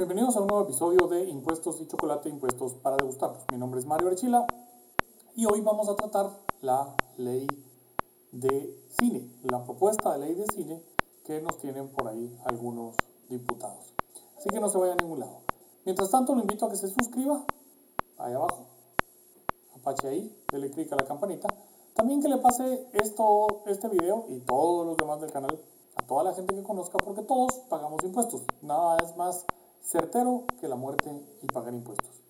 Bienvenidos a un nuevo episodio de Impuestos y Chocolate, Impuestos para degustarlos. Mi nombre es Mario Archila y hoy vamos a tratar la ley de cine, la propuesta de ley de cine que nos tienen por ahí algunos diputados. Así que no se vaya a ningún lado. Mientras tanto, lo invito a que se suscriba ahí abajo, apache ahí, dele clic a la campanita. También que le pase esto, este video y todos los demás del canal a toda la gente que conozca, porque todos pagamos impuestos. Nada es más certero que la muerte y pagar impuestos.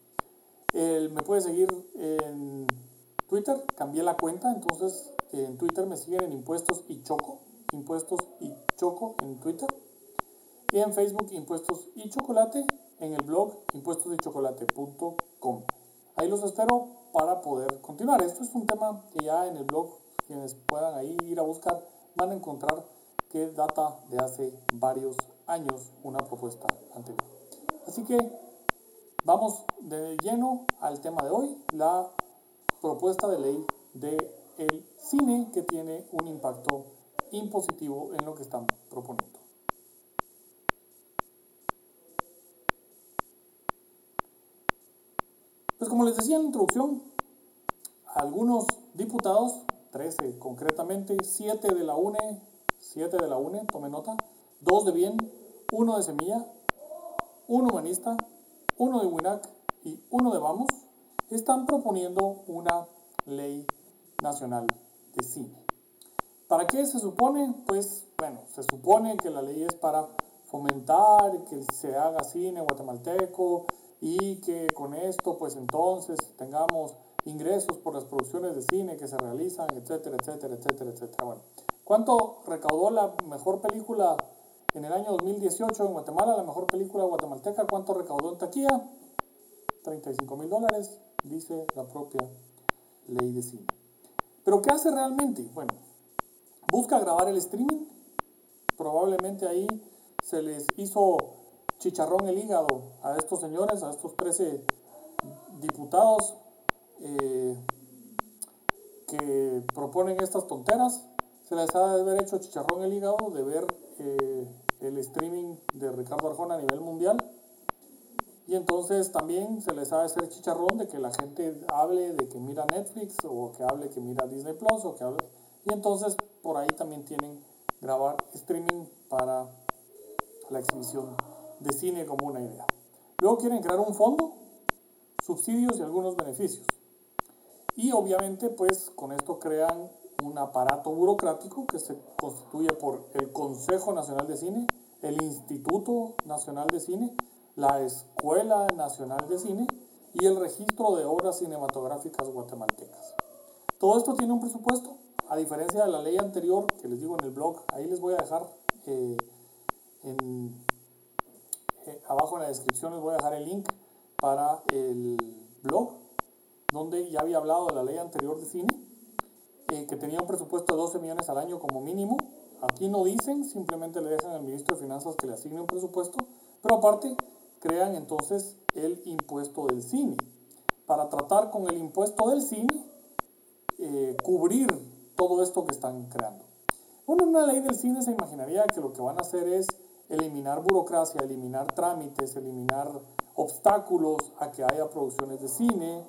me puede seguir en Twitter, cambié la cuenta, entonces en Twitter me siguen en Impuestos y Choco, Impuestos y Choco en Twitter. Y en Facebook Impuestos y Chocolate, en el blog impuestosychocolate.com. Ahí los espero para poder continuar. Esto es un tema que ya en el blog, quienes puedan ahí ir a buscar, van a encontrar que data de hace varios años una propuesta anterior. Así que vamos de lleno al tema de hoy, la propuesta de ley de el cine que tiene un impacto impositivo en lo que están proponiendo. Pues como les decía en la introducción, algunos diputados, 13 concretamente, 7 de la UNE, 7 de la UNE, tome nota, 2 de Bien, 1 de Semilla, un humanista, uno de WINAC y uno de Vamos, están proponiendo una ley nacional de cine. ¿Para qué se supone? Pues bueno, se supone que la ley es para fomentar que se haga cine guatemalteco y que con esto pues entonces tengamos ingresos por las producciones de cine que se realizan, etcétera, etcétera, etcétera, etcétera. Bueno, ¿cuánto recaudó la mejor película en el año 2018 en Guatemala, la mejor película guatemalteca, ¿cuánto recaudó en taquilla? 35 mil dólares, dice la propia ley de cine. Pero ¿qué hace realmente? Bueno, busca grabar el streaming. Probablemente ahí se les hizo chicharrón el hígado a estos señores, a estos 13 diputados eh, que proponen estas tonteras. Se les ha de haber hecho chicharrón el hígado de ver eh, el streaming de Ricardo Arjona a nivel mundial. Y entonces también se les ha hacer chicharrón de que la gente hable de que mira Netflix o que hable que mira Disney Plus o que hable. Y entonces por ahí también tienen grabar streaming para la exhibición de cine como una idea. Luego quieren crear un fondo, subsidios y algunos beneficios. Y obviamente pues con esto crean un aparato burocrático que se constituye por el Consejo Nacional de Cine, el Instituto Nacional de Cine, la Escuela Nacional de Cine y el Registro de Obras Cinematográficas Guatemaltecas. Todo esto tiene un presupuesto, a diferencia de la ley anterior que les digo en el blog, ahí les voy a dejar eh, en, eh, abajo en la descripción les voy a dejar el link para el blog donde ya había hablado de la ley anterior de cine eh, que tenía un presupuesto de 12 millones al año como mínimo. Aquí no dicen, simplemente le dejan al ministro de Finanzas que le asigne un presupuesto, pero aparte crean entonces el impuesto del cine. Para tratar con el impuesto del cine, eh, cubrir todo esto que están creando. Bueno, en una ley del cine se imaginaría que lo que van a hacer es eliminar burocracia, eliminar trámites, eliminar obstáculos a que haya producciones de cine,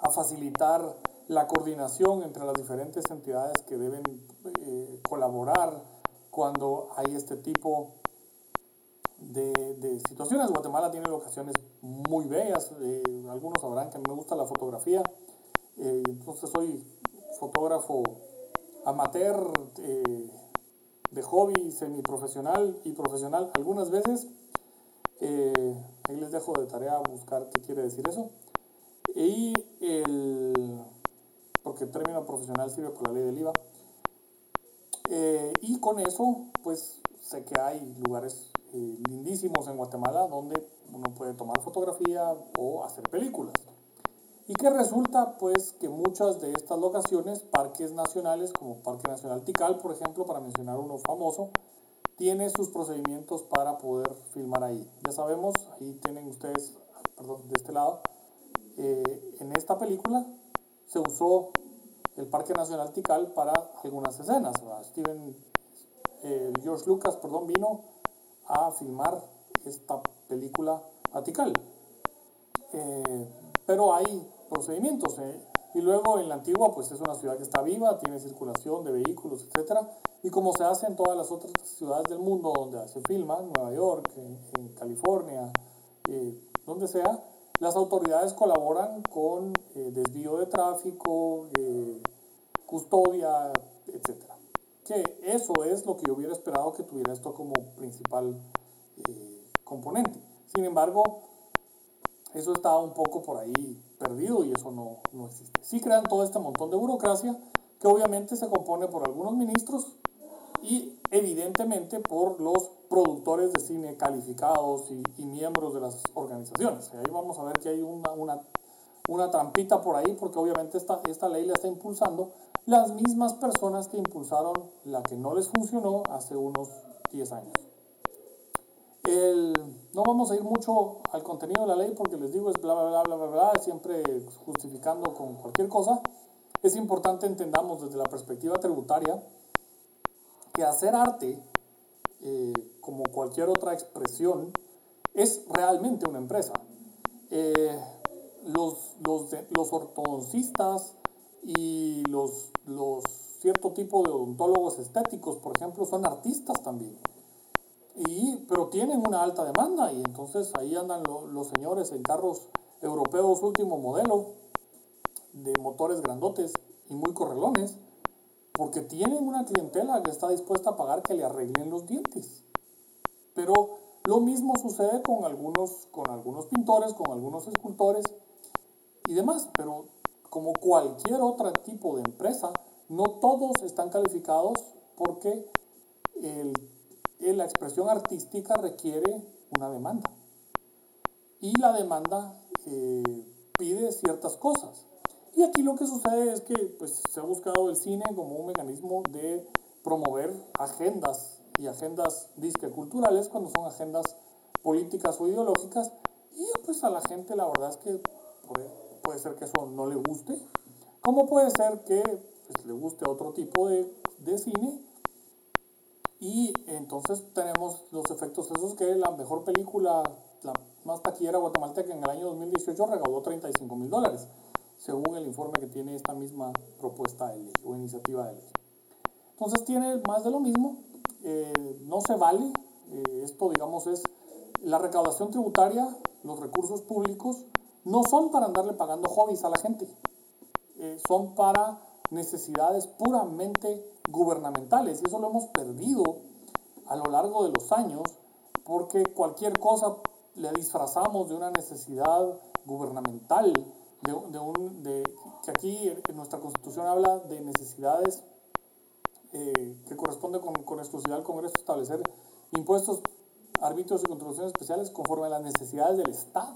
a facilitar la coordinación entre las diferentes entidades que deben eh, colaborar cuando hay este tipo de, de, situaciones. Guatemala tiene locaciones muy bellas, eh, algunos sabrán que me gusta la fotografía, eh, entonces soy fotógrafo amateur, de hobby, semiprofesional y profesional algunas veces. ahí les dejo de tarea buscar qué quiere decir eso. Y el porque el término profesional sirve por la ley del IVA. Eh, y con eso, pues sé que hay lugares eh, lindísimos en Guatemala donde uno puede tomar fotografía o hacer películas. Y que resulta, pues, que muchas de estas locaciones, parques nacionales, como Parque Nacional Tikal, por ejemplo, para mencionar uno famoso, tiene sus procedimientos para poder filmar ahí. Ya sabemos, ahí tienen ustedes, perdón, de este lado, eh, en esta película se usó el Parque Nacional Tikal para algunas escenas. Steven, eh, George Lucas, perdón, vino a filmar esta película Atical. Eh, pero hay procedimientos. Eh, y luego en la antigua, pues es una ciudad que está viva, tiene circulación de vehículos, etc. Y como se hace en todas las otras ciudades del mundo donde se filma, en Nueva York, en, California, eh, donde sea, las autoridades colaboran con eh, desvío de tráfico, eh, custodia, etc. Que eso es lo que yo hubiera esperado que tuviera esto como principal componente. Sin embargo, eso está un poco por ahí perdido y eso no, no existe. Sí crean todo este montón de burocracia que obviamente se compone por algunos ministros y evidentemente por los productores de cine calificados y, y miembros de las organizaciones. Ahí vamos a ver que hay una, una, una trampita por ahí porque obviamente esta, esta ley la está impulsando las mismas personas que impulsaron la que no les funcionó hace unos 10 años. El, no vamos a ir mucho al contenido de la ley porque les digo es bla, bla, bla, bla, bla, bla, siempre justificando con cualquier cosa. Es importante entendamos desde la perspectiva tributaria que hacer arte, eh, como cualquier otra expresión, es realmente una empresa. Eh, los, los, los, ortodoncistas y los, los cierto tipo de odontólogos estéticos, por ejemplo, son artistas también. Y, pero tienen una alta demanda y entonces ahí andan los señores en carros europeos último modelo de motores grandotes y muy correlones porque tienen una clientela que está dispuesta a pagar que le arreglen los dientes. Pero lo mismo sucede con algunos, con algunos pintores, con algunos escultores y demás, pero como cualquier otro tipo de empresa, no todos están calificados porque el la expresión artística requiere una demanda. Y la demanda eh, pide ciertas cosas. Y aquí lo que sucede es que pues, se ha buscado el cine como un mecanismo de promover agendas y agendas disque culturales cuando son agendas políticas o ideológicas. Y pues a la gente la verdad es que puede, ser que eso no le guste. Como puede ser que pues, le guste otro tipo de, de cine y entonces tenemos los efectos esos que la mejor película, la más taquillera guatemalteca en el año 2018 recaudó 35 mil dólares, según el informe que tiene esta misma propuesta de ley o iniciativa de ley. Entonces tiene más de lo mismo, eh, no se vale, eh, esto digamos es la recaudación tributaria, los recursos públicos, no son para andarle pagando hobbies a la gente, eh, son para necesidades puramente gubernamentales. Y eso lo hemos perdido a lo largo de los años porque cualquier cosa le disfrazamos de una necesidad gubernamental, de, un, de, que aquí en nuestra constitución habla de necesidades eh, que corresponde con, exclusividad al Congreso establecer impuestos, arbitrios y contribuciones especiales conforme a las necesidades del Estado.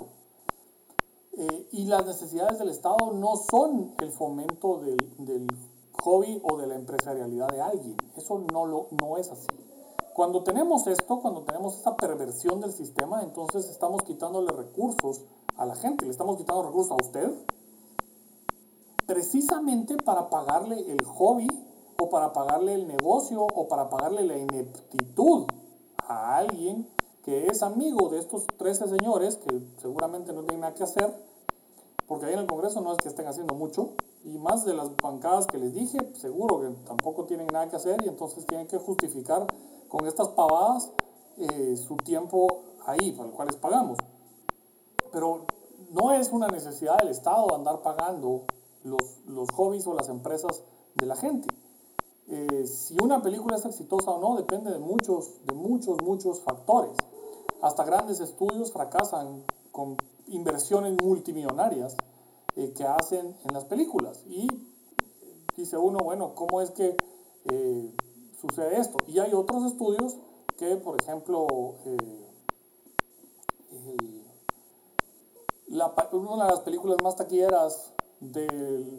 Eh, y las necesidades del Estado no son el fomento del, del hobby o de la empresarialidad de alguien. Eso no, lo, no es así. Cuando tenemos esto, cuando tenemos esta perversión del sistema, entonces estamos quitándole recursos a la gente, le estamos quitando recursos a usted, precisamente para pagarle el hobby o para pagarle el negocio o para pagarle la ineptitud a alguien que es amigo de estos 13 señores que seguramente no tienen nada que hacer, porque ahí en el Congreso no es que estén haciendo mucho, y más de las bancadas que les dije, seguro que tampoco tienen nada que hacer y entonces tienen que justificar con estas pavadas eh, su tiempo ahí, para el cual les pagamos. Pero no es una necesidad del Estado andar pagando los, los hobbies o las empresas de la gente. Eh, si una película es exitosa o no depende de muchos, de muchos, muchos factores. Hasta grandes estudios fracasan con inversiones multimillonarias eh, que hacen en las películas. Y dice uno, bueno, ¿cómo es que eh, sucede esto? Y hay otros estudios que, por ejemplo, una de las películas más taquilleras del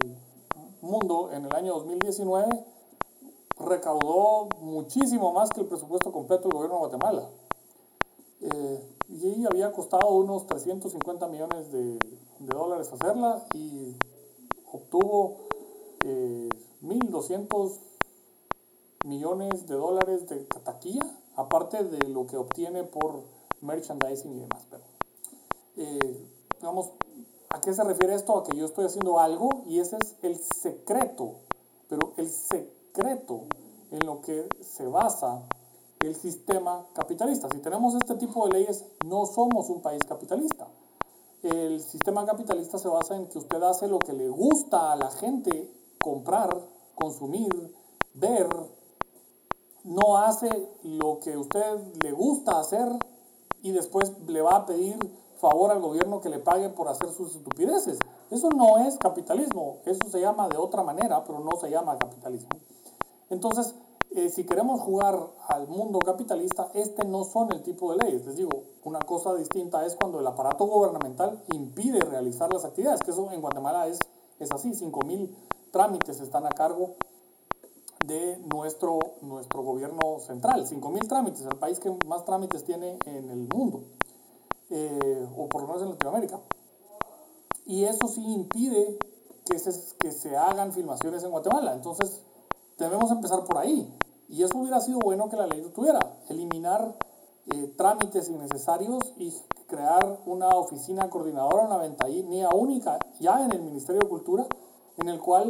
mundo en el año 2019 recaudó muchísimo más que el presupuesto completo del gobierno de Guatemala. y había costado unos 350 millones de, dólares hacerla y obtuvo eh, 1.200 millones de dólares de taquilla, aparte de lo que obtiene por merchandising y demás. Pero, eh, ¿a qué se refiere esto? A que yo estoy haciendo algo y ese es el secreto, pero el secreto en lo que se basa el sistema capitalista. Si tenemos este tipo de leyes, no somos un país capitalista. El sistema capitalista se basa en que usted hace lo que le gusta a la gente comprar, consumir, ver, no hace lo que usted le gusta hacer y después le va a pedir favor al gobierno que le pague por hacer sus estupideces. Eso no es capitalismo, eso se llama de otra manera, pero no se llama capitalismo. Entonces, eh, si queremos jugar al mundo capitalista, este no son el tipo de leyes. Les digo, una cosa distinta es cuando el aparato gubernamental impide realizar las actividades, que eso en Guatemala es, es así, 5.000 trámites están a cargo de nuestro, nuestro gobierno central. 5.000 trámites, el país que más trámites tiene en el mundo, eh, o por lo menos en Latinoamérica. Y eso sí impide que se, que se hagan filmaciones en Guatemala. Entonces, debemos empezar por ahí. Y eso hubiera sido bueno que la ley lo tuviera. Eliminar eh, trámites innecesarios y crear una oficina coordinadora, una ventanilla única ya en el Ministerio de Cultura, en el cual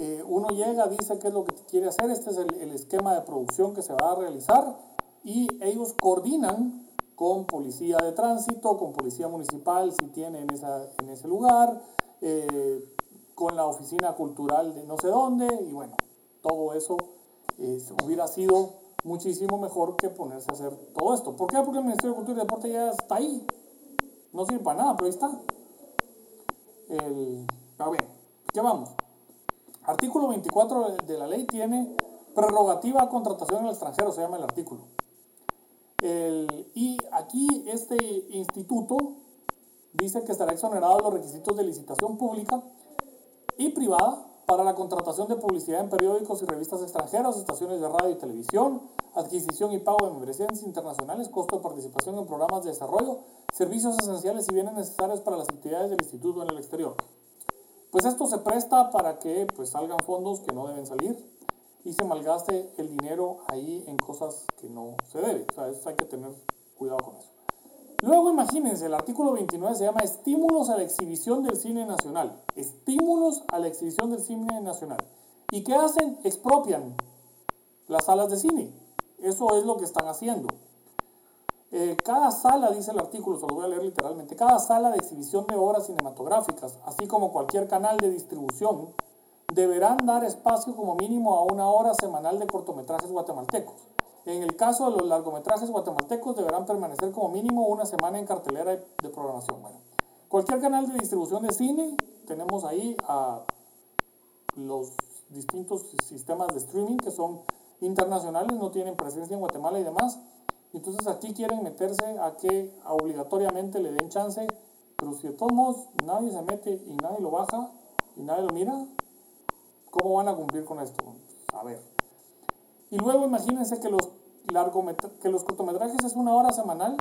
eh, uno llega, dice qué es lo que quiere hacer, este es el, el, esquema de producción que se va a realizar y ellos coordinan con policía de tránsito, con policía municipal si tiene en, esa, en ese lugar, eh, con la oficina cultural de no sé dónde y bueno, todo eso hubiera sido muchísimo mejor que ponerse a hacer todo esto. ¿Por qué? Porque el Ministerio de Cultura y Deporte ya está ahí. No sirve para nada, pero ahí está. El, ver, ¿qué vamos? Artículo 24 de la ley tiene prerrogativa a contratación en el extranjero, se llama el artículo. El, y aquí este instituto dice que estará exonerado de los requisitos de licitación pública y privada para la contratación de publicidad en periódicos y revistas extranjeras, estaciones de radio y televisión, adquisición y pago de membresías internacionales, costo de participación en programas de desarrollo, servicios esenciales y bienes necesarios para las actividades del instituto en el exterior. Pues esto se presta para que pues, salgan fondos que no deben salir y se malgaste el dinero ahí en cosas que no se debe. O sea, hay que tener cuidado con eso. Luego imagínense, el artículo 29 se llama Estímulos a la exhibición del cine nacional. Estímulos a la exhibición del cine nacional. ¿Y qué hacen? Expropian las salas de cine. Eso es lo que están haciendo. Eh, cada sala, dice el artículo, se lo voy a leer literalmente, cada sala de exhibición de obras cinematográficas, así como cualquier canal de distribución, deberán dar espacio como mínimo a una hora semanal de cortometrajes guatemaltecos en el caso de los largometrajes guatemaltecos deberán permanecer como mínimo una semana en cartelera de programación. Bueno, cualquier canal de distribución de cine, tenemos ahí a los distintos sistemas de streaming que son internacionales, no tienen presencia en Guatemala y demás. Entonces aquí quieren meterse a que obligatoriamente le den chance, pero si de todos modos nadie se mete y nadie lo baja y nadie lo mira, ¿cómo van a cumplir con esto? A ver. Y luego imagínense que los que los cortometrajes es una hora semanal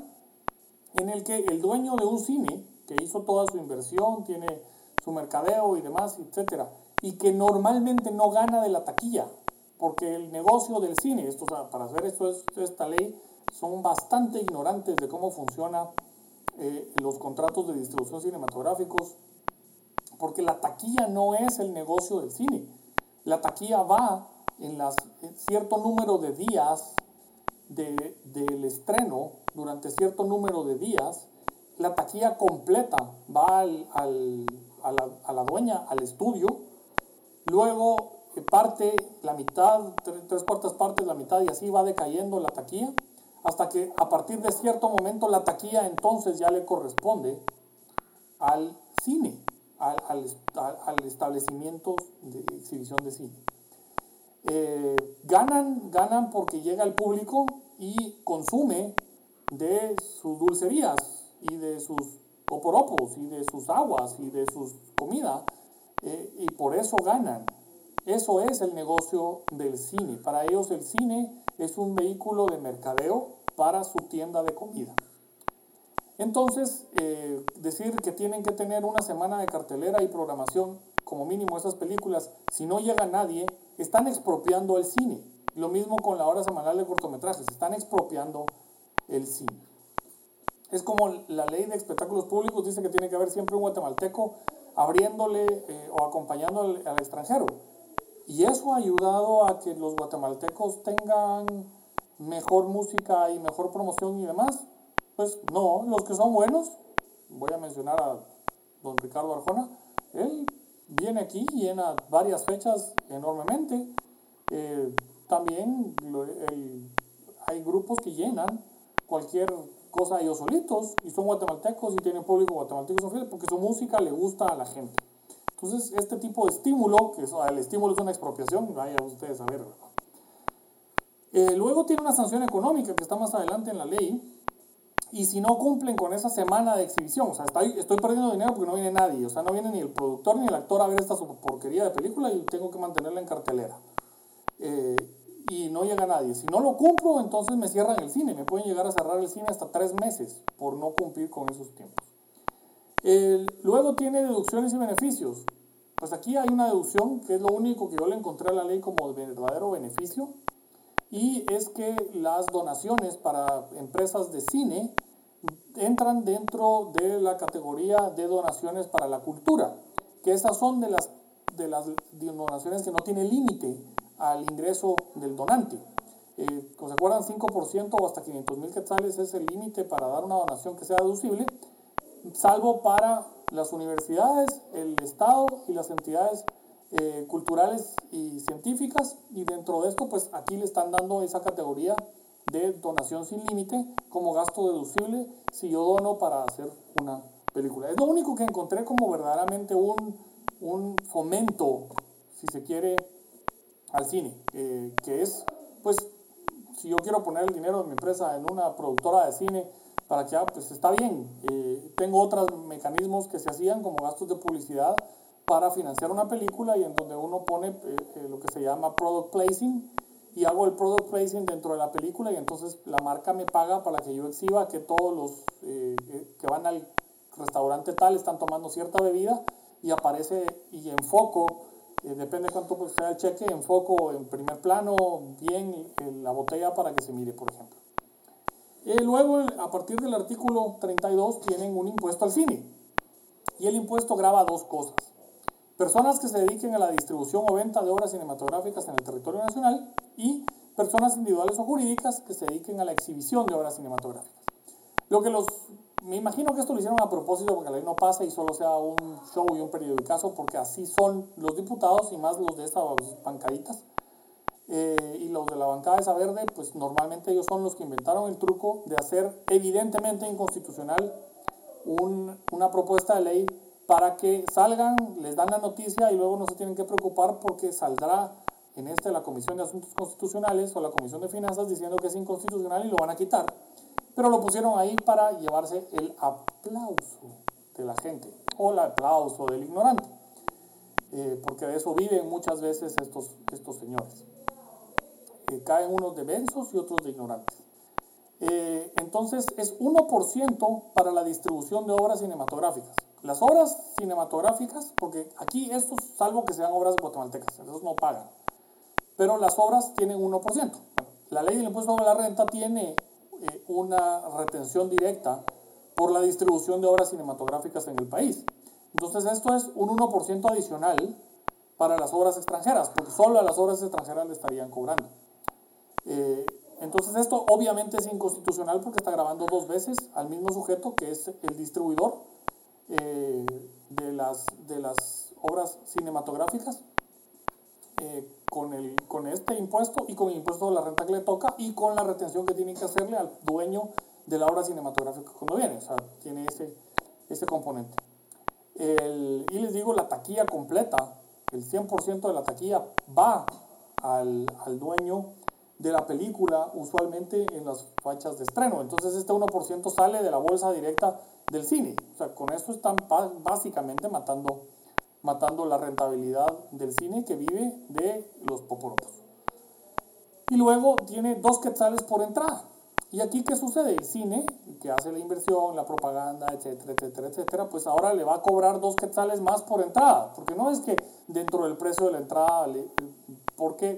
en el que el dueño de un cine, que hizo toda su inversión, tiene su mercadeo y demás, etcétera, y que normalmente no gana de la taquilla, porque el negocio del cine, esto, para hacer esto, esta ley, son bastante ignorantes de cómo funciona eh, los contratos de distribución cinematográficos, porque la taquilla no es el negocio del cine. La taquilla va en, las, en cierto número de días de, del estreno durante cierto número de días, la taquilla completa va al, al, a, la, dueña, al estudio, luego eh, parte la mitad, tres, tres, cuartas partes, la mitad y así va decayendo la taquilla, hasta que a partir de cierto momento la taquilla entonces ya le corresponde al cine, al, al establecimiento de exhibición de cine. Eh, ganan, ganan porque llega el público y consume de sus dulcerías y de sus poporopos y de sus aguas y de sus comida eh, y por eso ganan. Eso es el negocio del cine. Para ellos el cine es un vehículo de mercadeo para su tienda de comida. Entonces, eh, decir que tienen que tener una semana de cartelera y programación, como mínimo esas películas, si no llega nadie, están expropiando el cine. Lo mismo con la hora semanal de cortometrajes, están expropiando el cine. Es como la ley de espectáculos públicos dice que tiene que haber siempre un guatemalteco abriéndole eh, o acompañando al, al, extranjero. Y eso ha ayudado a que los guatemaltecos tengan mejor música y mejor promoción y demás. Pues no, los que son buenos, voy a mencionar a don Ricardo Arjona, él viene aquí, llena varias fechas enormemente. Eh, también hay grupos que llenan cualquier cosa ellos solitos y son guatemaltecos y tienen público guatemalteco porque su música le gusta a la gente. Entonces, este tipo de estímulo, que el estímulo es una expropiación, vaya ustedes a ver. Eh, luego tiene una sanción económica que está más adelante en la ley. Y si no cumplen con esa semana de exhibición, o sea, estoy, perdiendo dinero porque no viene nadie, o sea, no viene ni el productor ni el actor a ver esta porquería de película y tengo que mantenerla en cartelera. Eh, y no llega nadie. Si no lo cumplo, entonces me cierran el cine. Me pueden llegar a cerrar el cine hasta tres meses por no cumplir con esos tiempos. luego tiene deducciones y beneficios. Pues aquí hay una deducción que es lo único que yo le encontré a la ley como verdadero beneficio. Y es que las donaciones para empresas de cine entran dentro de la categoría de donaciones para la cultura. Que esas son de las, de las donaciones que no tienen límite al ingreso del donante. Eh, ¿Se acuerdan? 5% o hasta 500 mil quetzales es el límite para dar una donación que sea deducible, salvo para las universidades, el Estado y las entidades eh, culturales y científicas. Y dentro de esto, pues aquí le están dando esa categoría de donación sin límite como gasto deducible si yo dono para hacer una película. Es lo único que encontré como verdaderamente un, un fomento, si se quiere, al cine, eh, que es, pues, si yo quiero poner el dinero de mi empresa en una productora de cine, para que, ah, pues está bien, eh, tengo otros mecanismos que se hacían como gastos de publicidad para financiar una película y en donde uno pone eh, lo que se llama product placing y hago el product placing dentro de la película y entonces la marca me paga para que yo exhiba que todos los que van al restaurante tal están tomando cierta bebida y aparece y enfoco eh, depende cuánto pues, sea el cheque, enfoco en primer plano bien en la botella para que se mire, por ejemplo. Eh, luego, a partir del artículo 32, tienen un impuesto al cine. Y el impuesto graba dos cosas. Personas que se dediquen a la distribución o venta de obras cinematográficas en el territorio nacional y personas individuales o jurídicas que se dediquen a la exhibición de obras cinematográficas. Lo que los me imagino que esto lo hicieron a propósito porque la ley no pasa y solo sea un show y un periodicazo, porque así son los diputados y más los de estas bancaditas. Eh, y los de la bancada esa verde, pues normalmente ellos son los que inventaron el truco de hacer evidentemente inconstitucional un, una propuesta de ley para que salgan, les dan la noticia y luego no se tienen que preocupar porque saldrá en este la Comisión de Asuntos Constitucionales o la Comisión de Finanzas diciendo que es inconstitucional y lo van a quitar pero lo pusieron ahí para llevarse el aplauso de la gente o el aplauso del ignorante, eh, porque de eso viven muchas veces estos, estos señores. Eh, caen unos de mensos y otros de ignorantes. Eh, entonces es 1% para la distribución de obras cinematográficas. Las obras cinematográficas, porque aquí estos, salvo que sean obras guatemaltecas, esos no pagan, pero las obras tienen 1%. la ley del impuesto sobre la renta tiene eh, una retención directa por la distribución de obras cinematográficas en el país. Entonces esto es un 1% adicional para las obras extranjeras, porque solo a las obras extranjeras le estarían cobrando. Eh, entonces esto obviamente es inconstitucional porque está grabando dos veces al mismo sujeto que es el distribuidor eh, de, las, de las obras cinematográficas con, el, con este impuesto y con el impuesto de la renta que le toca y con la retención que tiene que hacerle al dueño de la obra cinematográfica cuando viene. O sea, tiene ese, ese componente. El, y les digo, la taquilla completa, el 100% de la taquilla va al, al, dueño de la película, usualmente en las fechas de estreno. Entonces este 1% sale de la bolsa directa del cine. O sea, con esto están básicamente matando matando la rentabilidad del cine que vive de los poporotos. Y luego tiene dos quetzales por entrada. ¿Y aquí qué sucede? El cine, que hace la inversión, la propaganda, etcétera, etcétera, etcétera, pues ahora le va a cobrar dos quetzales más por entrada. Porque no es que dentro del precio de la entrada, porque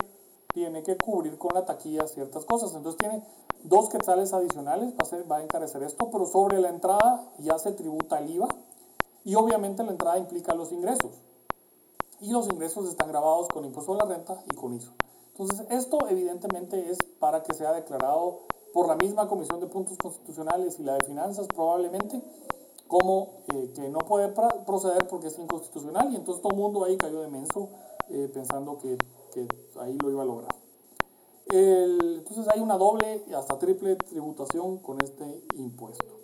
tiene que cubrir con la taquilla ciertas cosas. Entonces tiene dos quetzales adicionales va a, ser, va a encarecer esto, pero sobre la entrada ya se tributa el IVA y obviamente la entrada implica los ingresos. Y los ingresos están grabados con impuesto a la renta y con ISO. Entonces, esto evidentemente es para que sea declarado por la misma Comisión de Puntos Constitucionales y la de Finanzas probablemente como eh, que no puede proceder porque es inconstitucional y entonces todo el mundo ahí cayó de menso eh, pensando que, que, ahí lo iba a lograr. entonces hay una doble y hasta triple tributación con este impuesto.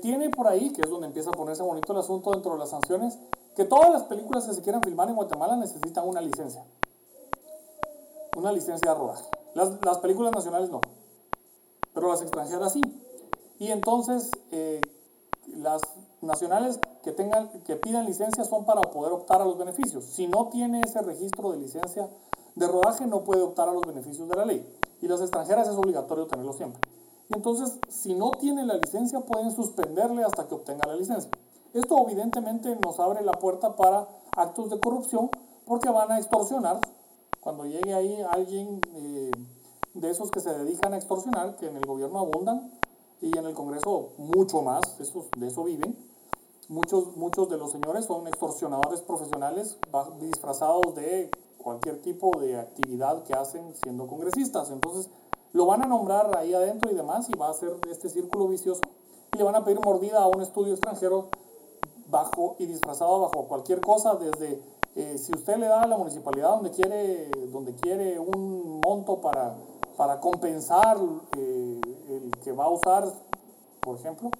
tiene por ahí, que es donde empieza a ponerse bonito el asunto dentro de las sanciones, que todas las películas que se quieran filmar en Guatemala necesitan una licencia. Una licencia de rodaje. Las, las películas nacionales no, pero las extranjeras sí. Y entonces eh, las nacionales que, tengan, que pidan licencia son para poder optar a los beneficios. Si no tiene ese registro de licencia de rodaje, no puede optar a los beneficios de la ley. Y las extranjeras es obligatorio tenerlo siempre. Y entonces, si no tiene la licencia, pueden suspenderle hasta que obtenga la licencia. Esto evidentemente nos abre la puerta para actos de corrupción porque van a extorsionar cuando llegue ahí alguien eh, de esos que se dedican a extorsionar, que en el gobierno abundan y en el Congreso mucho más, de eso viven. Muchos, muchos de los señores son extorsionadores profesionales disfrazados de cualquier tipo de actividad que hacen siendo congresistas. Entonces lo van a nombrar ahí adentro y demás y va a ser este círculo vicioso y le van a pedir mordida a un estudio extranjero bajo y disfrazado bajo cualquier cosa desde eh, si usted le da a la municipalidad donde quiere, donde quiere un monto para, para compensar eh, el que va a usar, por ejemplo,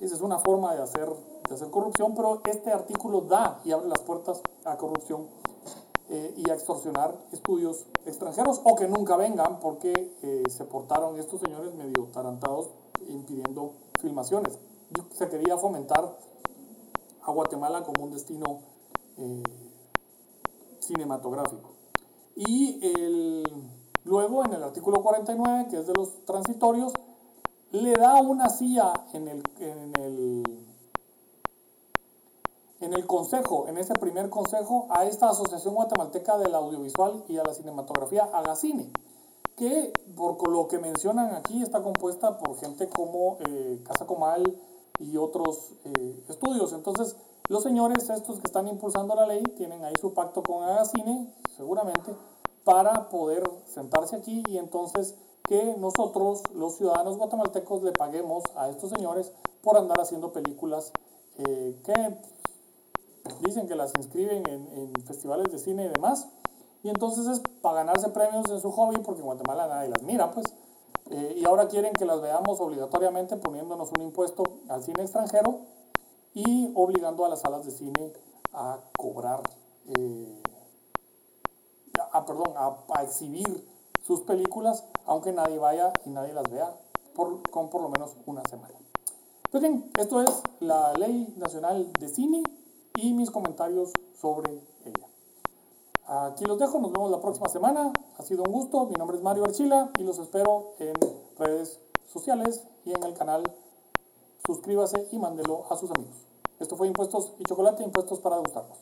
esa es una forma de hacer, de hacer corrupción, pero este artículo da y abre las puertas a corrupción eh, y a extorsionar estudios extranjeros o que nunca vengan porque se portaron estos señores medio tarantados impidiendo filmaciones. Se quería fomentar a Guatemala como un destino cinematográfico. Y luego en el artículo 49, que es de los transitorios, le da una silla en el, en el consejo, en ese primer consejo, a esta Asociación Guatemalteca del Audiovisual y a la Cinematografía, Agacine, que por lo que mencionan aquí está compuesta por gente como eh, Casa Comal y otros eh, estudios. Entonces, los señores estos que están impulsando la ley tienen ahí su pacto con Agacine, seguramente, para poder sentarse aquí y entonces que nosotros, los ciudadanos guatemaltecos, le paguemos a estos señores por andar haciendo películas eh, que dicen que las inscriben en, festivales de cine y demás. Y entonces es para ganarse premios en su hobby, porque en Guatemala nadie las mira, pues. Eh, y ahora quieren que las veamos obligatoriamente poniéndonos un impuesto al cine extranjero y obligando a las salas de cine a cobrar, eh, a, perdón, a, exhibir sus películas, aunque nadie vaya y nadie las vea por, con por lo menos una semana. Pues bien, esto es la Ley Nacional de Cine y mis comentarios sobre ella. Aquí los dejo, nos vemos la próxima semana. Ha sido un gusto, mi nombre es Mario Archila y los espero en redes sociales y en el canal suscríbase y mándelo a sus amigos. Esto fue Impuestos y Chocolate, Impuestos para gustarnos.